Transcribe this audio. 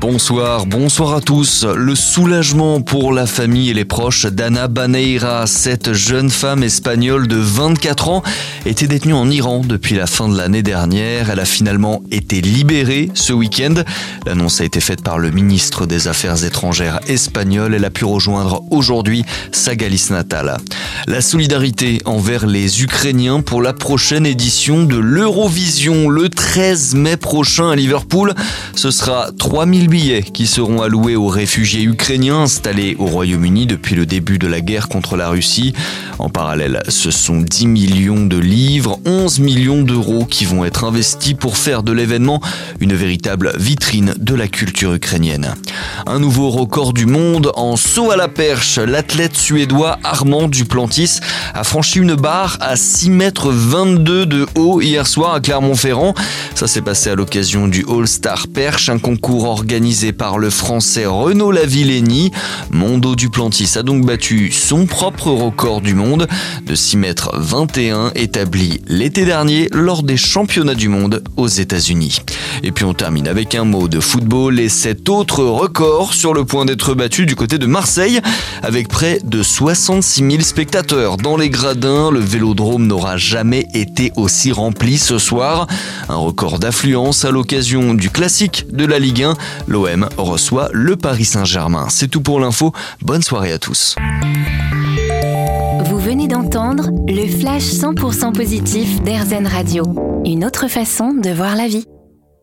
Bonsoir, bonsoir à tous. Le soulagement pour la famille et les proches d'Anna Baneira, cette jeune femme espagnole de 24 ans, était détenue en Iran depuis la fin de l'année dernière. Elle a finalement été libérée ce week-end. L'annonce a été faite par le ministre des Affaires étrangères espagnol. Elle a pu rejoindre aujourd'hui sa Galice natale. La solidarité envers les Ukrainiens pour la prochaine édition de l'Eurovision le 13 mai prochain à Liverpool. Ce sera 3000 billets qui seront alloués aux réfugiés ukrainiens installés au Royaume-Uni depuis le début de la guerre contre la Russie. En parallèle, ce sont 10 millions de livres, 11 millions d'euros qui vont être investis pour faire de l'événement une véritable vitrine de la culture ukrainienne. Un nouveau record du monde en saut à la perche. L'athlète suédois Armand Duplantis a franchi une barre à 6 mètres 22 de haut hier soir à Clermont-Ferrand. Ça s'est passé à l'occasion du All-Star Perche, un concours organisé organisé par le français Renaud Lavillenie. Mondo Duplantis a donc battu son propre record du monde de 6 mètres 21 établi l'été dernier lors des championnats du monde aux États-Unis. Et puis on termine avec un mot de football et cet autre record sur le point d'être battu du côté de Marseille avec près de 66 000 spectateurs dans les gradins. Le vélodrome n'aura jamais été aussi rempli ce soir. Un record d'affluence à l'occasion du classique de la Ligue 1 l'OM reçoit le Paris Saint-Germain. C'est tout pour l'info. Bonne soirée à tous. Vous venez d'entendre le flash 100% positif d'Airzen Radio. Une autre façon de voir la vie.